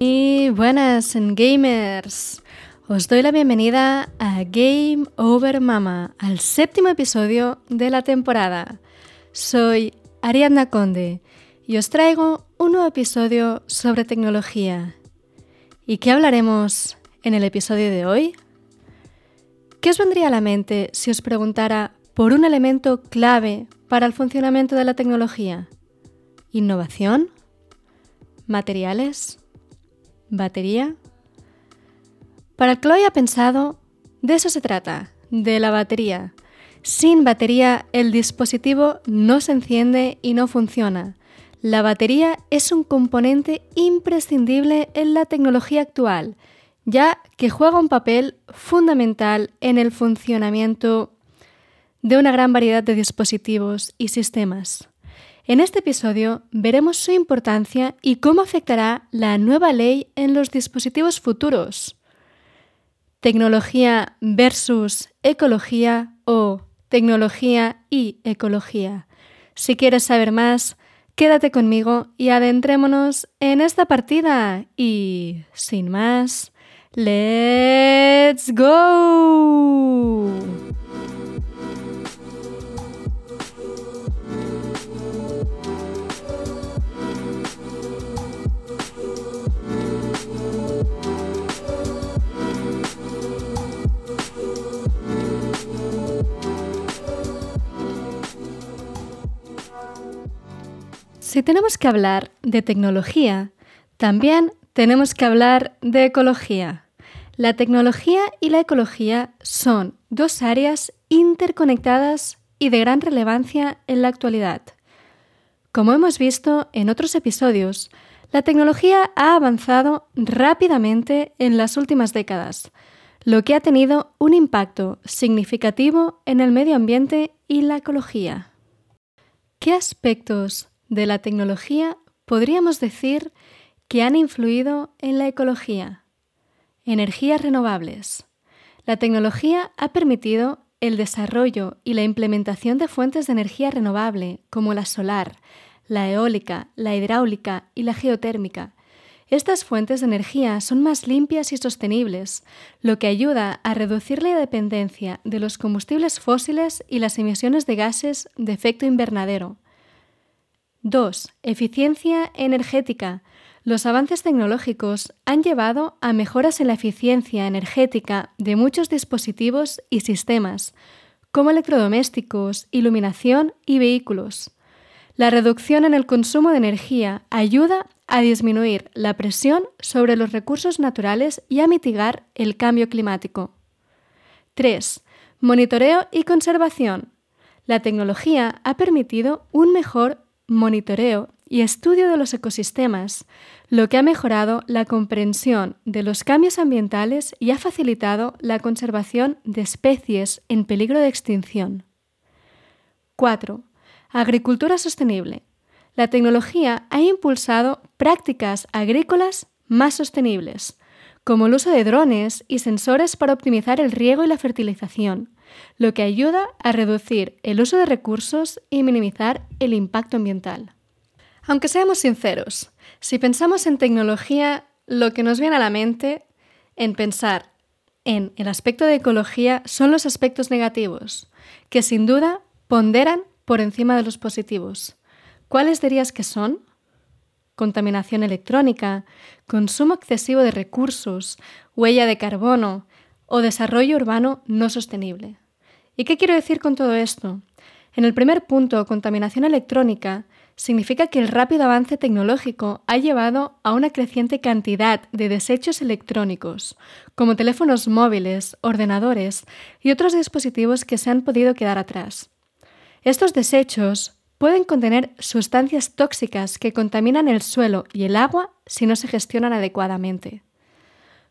Y buenas gamers. Os doy la bienvenida a Game Over Mama, al séptimo episodio de la temporada. Soy Ariadna Conde y os traigo un nuevo episodio sobre tecnología. ¿Y qué hablaremos en el episodio de hoy? ¿Qué os vendría a la mente si os preguntara por un elemento clave para el funcionamiento de la tecnología? ¿Innovación? ¿Materiales? ¿Batería? Para lo haya pensado, de eso se trata, de la batería. Sin batería el dispositivo no se enciende y no funciona. La batería es un componente imprescindible en la tecnología actual, ya que juega un papel fundamental en el funcionamiento de una gran variedad de dispositivos y sistemas. En este episodio veremos su importancia y cómo afectará la nueva ley en los dispositivos futuros tecnología versus ecología o tecnología y ecología. Si quieres saber más, quédate conmigo y adentrémonos en esta partida. Y sin más, ¡let's go! Si tenemos que hablar de tecnología, también tenemos que hablar de ecología. La tecnología y la ecología son dos áreas interconectadas y de gran relevancia en la actualidad. Como hemos visto en otros episodios, la tecnología ha avanzado rápidamente en las últimas décadas, lo que ha tenido un impacto significativo en el medio ambiente y la ecología. ¿Qué aspectos de la tecnología podríamos decir que han influido en la ecología. Energías renovables. La tecnología ha permitido el desarrollo y la implementación de fuentes de energía renovable como la solar, la eólica, la hidráulica y la geotérmica. Estas fuentes de energía son más limpias y sostenibles, lo que ayuda a reducir la dependencia de los combustibles fósiles y las emisiones de gases de efecto invernadero. 2. Eficiencia energética. Los avances tecnológicos han llevado a mejoras en la eficiencia energética de muchos dispositivos y sistemas, como electrodomésticos, iluminación y vehículos. La reducción en el consumo de energía ayuda a disminuir la presión sobre los recursos naturales y a mitigar el cambio climático. 3. Monitoreo y conservación. La tecnología ha permitido un mejor monitoreo y estudio de los ecosistemas, lo que ha mejorado la comprensión de los cambios ambientales y ha facilitado la conservación de especies en peligro de extinción. 4. Agricultura sostenible. La tecnología ha impulsado prácticas agrícolas más sostenibles, como el uso de drones y sensores para optimizar el riego y la fertilización, lo que ayuda a reducir el uso de recursos y minimizar el impacto ambiental. Aunque seamos sinceros, si pensamos en tecnología, lo que nos viene a la mente en pensar en el aspecto de ecología son los aspectos negativos, que sin duda ponderan por encima de los positivos. ¿Cuáles dirías que son? Contaminación electrónica, consumo excesivo de recursos, huella de carbono, o desarrollo urbano no sostenible. ¿Y qué quiero decir con todo esto? En el primer punto, contaminación electrónica, significa que el rápido avance tecnológico ha llevado a una creciente cantidad de desechos electrónicos, como teléfonos móviles, ordenadores y otros dispositivos que se han podido quedar atrás. Estos desechos pueden contener sustancias tóxicas que contaminan el suelo y el agua si no se gestionan adecuadamente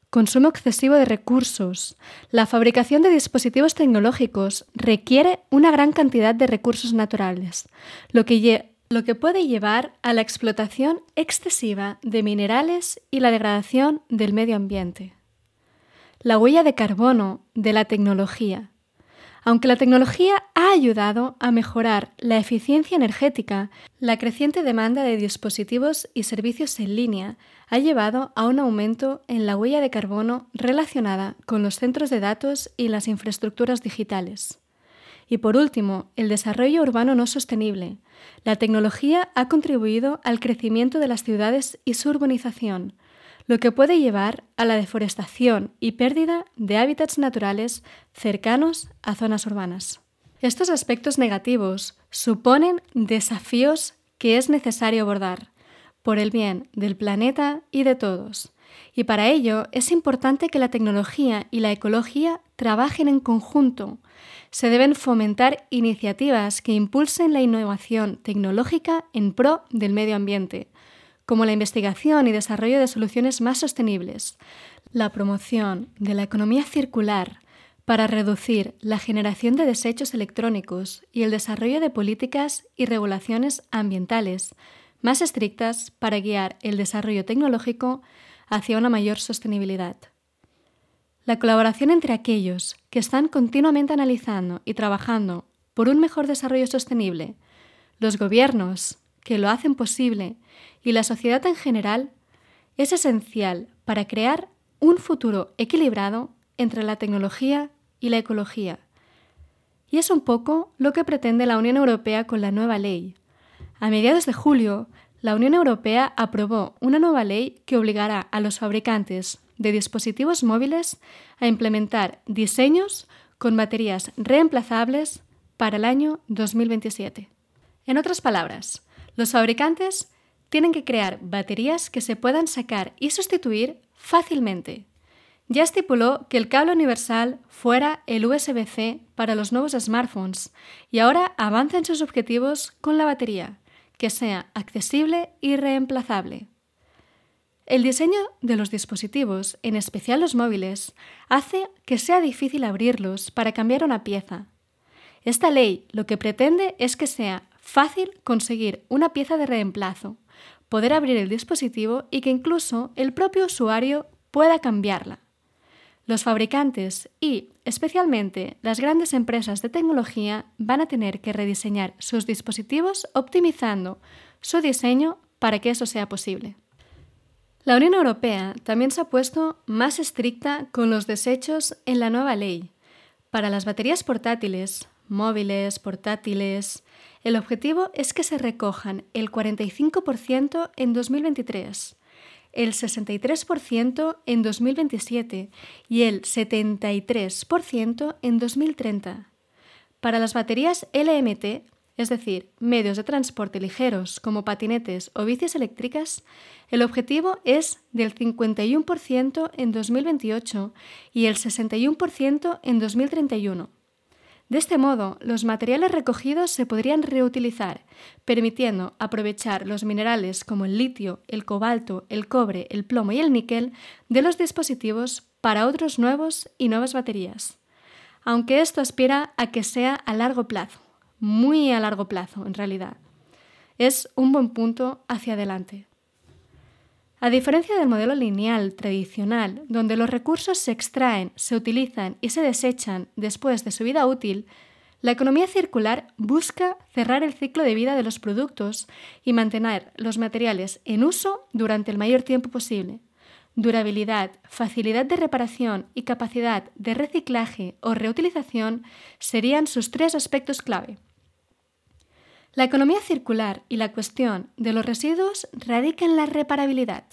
consumo excesivo de recursos. La fabricación de dispositivos tecnológicos requiere una gran cantidad de recursos naturales, lo que, puede llevar a la explotación excesiva de minerales y la degradación del medio ambiente. La huella de carbono de la tecnología. Aunque la tecnología ha ayudado a mejorar la eficiencia energética, la creciente demanda de dispositivos y servicios en línea ha llevado a un aumento en la huella de carbono relacionada con los centros de datos y las infraestructuras digitales. Y por último, el desarrollo urbano no sostenible. La tecnología ha contribuido al crecimiento de las ciudades y su urbanización, lo que puede llevar a la deforestación y pérdida de hábitats naturales cercanos a zonas urbanas. Estos aspectos negativos suponen desafíos que es necesario abordar por el bien del planeta y de todos. Y para ello es importante que la tecnología y la ecología trabajen en conjunto. Se deben fomentar iniciativas que impulsen la innovación tecnológica en pro del medio ambiente, como la investigación y desarrollo de soluciones más sostenibles, la promoción de la economía circular para reducir la generación de desechos electrónicos y el desarrollo de políticas y regulaciones ambientales más estrictas para guiar el desarrollo tecnológico hacia una mayor sostenibilidad. La colaboración entre aquellos que están continuamente analizando y trabajando por un mejor desarrollo sostenible, los gobiernos, que lo hacen posible y la sociedad en general es esencial para crear un futuro equilibrado entre la tecnología y la ecología. Y es un poco lo que pretende la Unión Europea con la nueva ley. A mediados de julio, la Unión Europea aprobó una nueva ley que obligará a los fabricantes de dispositivos móviles a implementar diseños con baterías reemplazables para el año 2027. En otras palabras, los fabricantes tienen que crear baterías que se puedan sacar y sustituir fácilmente. Ya estipuló que el cable universal fuera el USB-C para los nuevos smartphones y ahora avanza en sus objetivos con la batería, que sea accesible y reemplazable. El diseño de los dispositivos, en especial los móviles, hace que sea difícil abrirlos para cambiar una pieza. Esta ley lo que pretende es que sea Fácil conseguir una pieza de reemplazo, poder abrir el dispositivo y que incluso el propio usuario pueda cambiarla. Los fabricantes y, especialmente, las grandes empresas de tecnología van a tener que rediseñar sus dispositivos optimizando su diseño para que eso sea posible. La Unión Europea también se ha puesto más estricta con los desechos en la nueva ley. Para las baterías portátiles, móviles, portátiles, el objetivo es que se recojan el 45% en 2023, el 63% en 2027 y el 73% en 2030. Para las baterías LMT, es decir, medios de transporte ligeros como patinetes o bicis eléctricas, el objetivo es del 51% en 2028 y el 61% en 2031. De este modo, los materiales recogidos se podrían reutilizar, permitiendo aprovechar los minerales como el litio, el cobalto, el cobre, el plomo y el níquel de los dispositivos para otros nuevos y nuevas baterías. Aunque esto aspira a que sea a largo plazo, muy a largo plazo en realidad. Es un buen punto hacia adelante. A diferencia del modelo lineal tradicional, donde los recursos se extraen, se utilizan y se desechan después de su vida útil, la economía circular busca cerrar el ciclo de vida de los productos y mantener los materiales en uso durante el mayor tiempo posible. Durabilidad, facilidad de reparación y capacidad de reciclaje o reutilización serían sus tres aspectos clave. La economía circular y la cuestión de los residuos radica en la reparabilidad.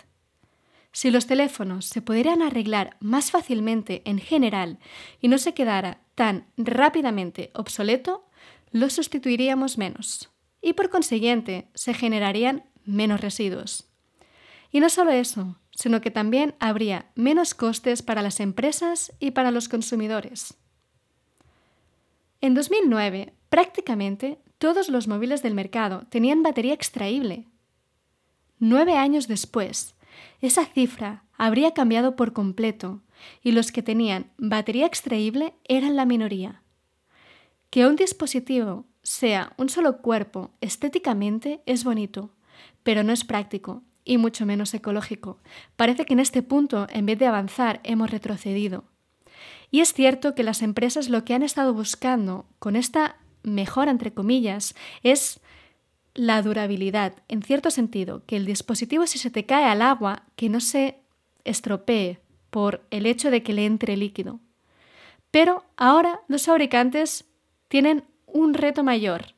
Si los teléfonos se pudieran arreglar más fácilmente en general y no se quedara tan rápidamente obsoleto, los sustituiríamos menos y por consiguiente se generarían menos residuos. Y no solo eso, sino que también habría menos costes para las empresas y para los consumidores. En 2009, prácticamente todos los móviles del mercado tenían batería extraíble. Nueve años después, esa cifra habría cambiado por completo y los que tenían batería extraíble eran la minoría. Que un dispositivo sea un solo cuerpo estéticamente es bonito, pero no es práctico y mucho menos ecológico. Parece que en este punto, en vez de avanzar, hemos retrocedido. Y es cierto que las empresas lo que han estado buscando con esta mejora, entre comillas, es la durabilidad, en cierto sentido, que el dispositivo si se te cae al agua, que no se estropee por el hecho de que le entre líquido. Pero ahora los fabricantes tienen un reto mayor,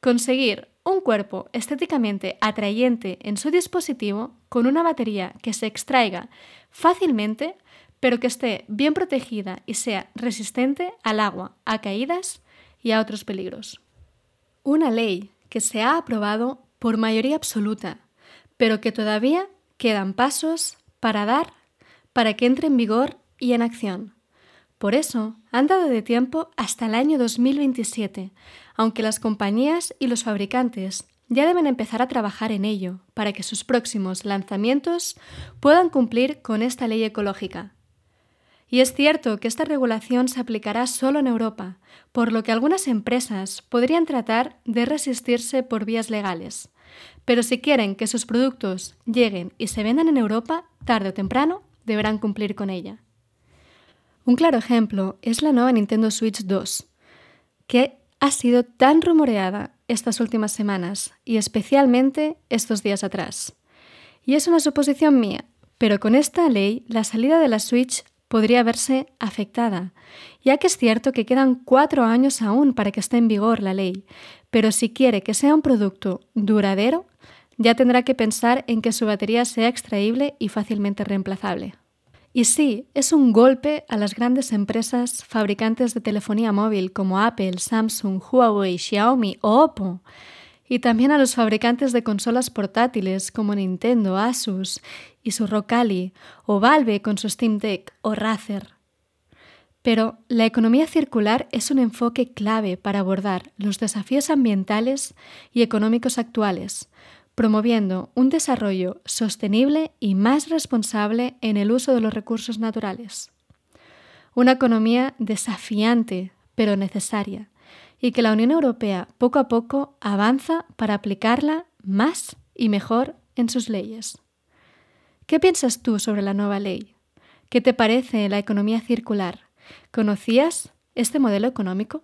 conseguir un cuerpo estéticamente atrayente en su dispositivo con una batería que se extraiga fácilmente, pero que esté bien protegida y sea resistente al agua, a caídas y a otros peligros. Una ley que se ha aprobado por mayoría absoluta, pero que todavía quedan pasos para dar para que entre en vigor y en acción. Por eso, han dado de tiempo hasta el año 2027, aunque las compañías y los fabricantes ya deben empezar a trabajar en ello para que sus próximos lanzamientos puedan cumplir con esta ley ecológica. Y es cierto que esta regulación se aplicará solo en Europa, por lo que algunas empresas podrían tratar de resistirse por vías legales. Pero si quieren que sus productos lleguen y se vendan en Europa, tarde o temprano deberán cumplir con ella. Un claro ejemplo es la nueva Nintendo Switch 2, que ha sido tan rumoreada estas últimas semanas y especialmente estos días atrás. Y es una suposición mía, pero con esta ley la salida de la Switch podría verse afectada, ya que es cierto que quedan cuatro años aún para que esté en vigor la ley, pero si quiere que sea un producto duradero, ya tendrá que pensar en que su batería sea extraíble y fácilmente reemplazable. Y sí, es un golpe a las grandes empresas fabricantes de telefonía móvil como Apple, Samsung, Huawei, Xiaomi o Oppo, y también a los fabricantes de consolas portátiles como Nintendo, Asus y su Rocali, o Valve con su Steam Deck o Razer. Pero la economía circular es un enfoque clave para abordar los desafíos ambientales y económicos actuales, promoviendo un desarrollo sostenible y más responsable en el uso de los recursos naturales. Una economía desafiante, pero necesaria, y que la Unión Europea poco a poco avanza para aplicarla más y mejor en sus leyes. ¿Qué piensas tú sobre la nueva ley? ¿Qué te parece la economía circular? ¿Conocías este modelo económico?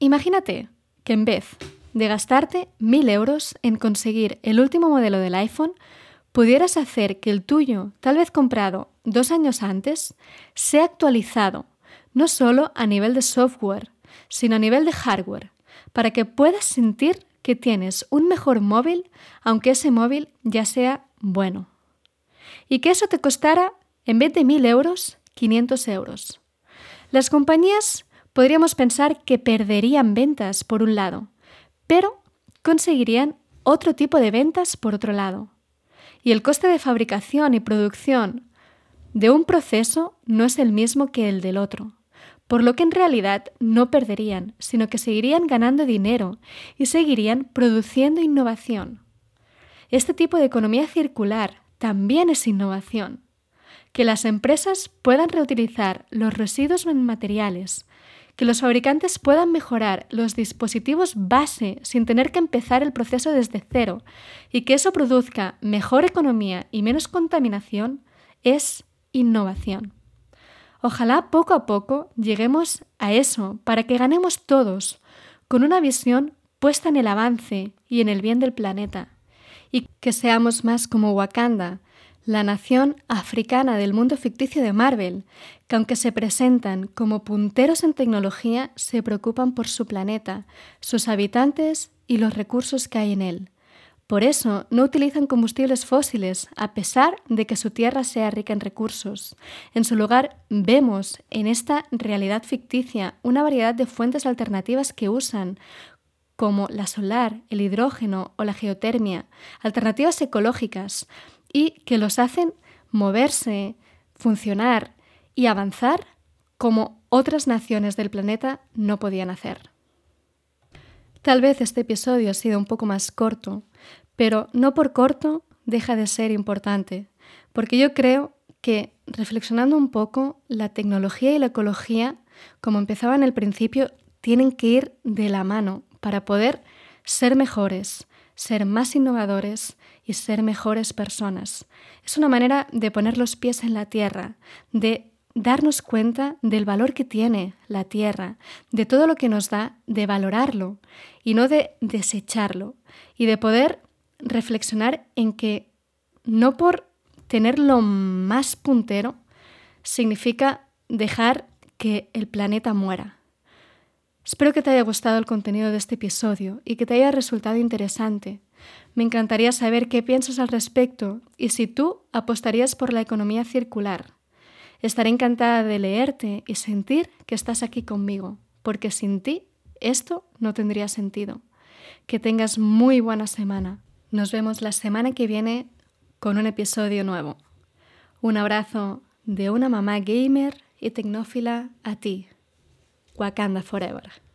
Imagínate que en vez de gastarte mil euros en conseguir el último modelo del iPhone, pudieras hacer que el tuyo, tal vez comprado dos años antes, sea actualizado, no solo a nivel de software, sino a nivel de hardware, para que puedas sentir que tienes un mejor móvil, aunque ese móvil ya sea bueno. Y que eso te costara, en vez de mil euros, 500 euros. Las compañías podríamos pensar que perderían ventas por un lado, pero conseguirían otro tipo de ventas por otro lado. Y el coste de fabricación y producción de un proceso no es el mismo que el del otro, por lo que en realidad no perderían, sino que seguirían ganando dinero y seguirían produciendo innovación. Este tipo de economía circular también es innovación. Que las empresas puedan reutilizar los residuos en materiales, que los fabricantes puedan mejorar los dispositivos base sin tener que empezar el proceso desde cero y que eso produzca mejor economía y menos contaminación es innovación. Ojalá poco a poco lleguemos a eso para que ganemos todos con una visión puesta en el avance y en el bien del planeta y que seamos más como Wakanda, la nación africana del mundo ficticio de Marvel, que aunque se presentan como punteros en tecnología, se preocupan por su planeta, sus habitantes y los recursos que hay en él. Por eso no utilizan combustibles fósiles, a pesar de que su tierra sea rica en recursos. En su lugar, vemos en esta realidad ficticia una variedad de fuentes alternativas que usan, como la solar, el hidrógeno o la geotermia, alternativas ecológicas, y que los hacen moverse, funcionar y avanzar como otras naciones del planeta no podían hacer. Tal vez este episodio ha sido un poco más corto, pero no por corto deja de ser importante, porque yo creo que reflexionando un poco, la tecnología y la ecología, como empezaba en el principio, tienen que ir de la mano para poder ser mejores, ser más innovadores y ser mejores personas. Es una manera de poner los pies en la tierra, de darnos cuenta del valor que tiene la tierra, de todo lo que nos da, de valorarlo y no de desecharlo y de poder reflexionar en que no por tenerlo más puntero significa dejar que el planeta muera. Espero que te haya gustado el contenido de este episodio y que te haya resultado interesante. Me encantaría saber qué piensas al respecto y si tú apostarías por la economía circular. Estaré encantada de leerte y sentir que estás aquí conmigo, porque sin ti esto no tendría sentido. Que tengas muy buena semana. Nos vemos la semana que viene con un episodio nuevo. Un abrazo de una mamá gamer y tecnófila a ti. Wakanda Forever.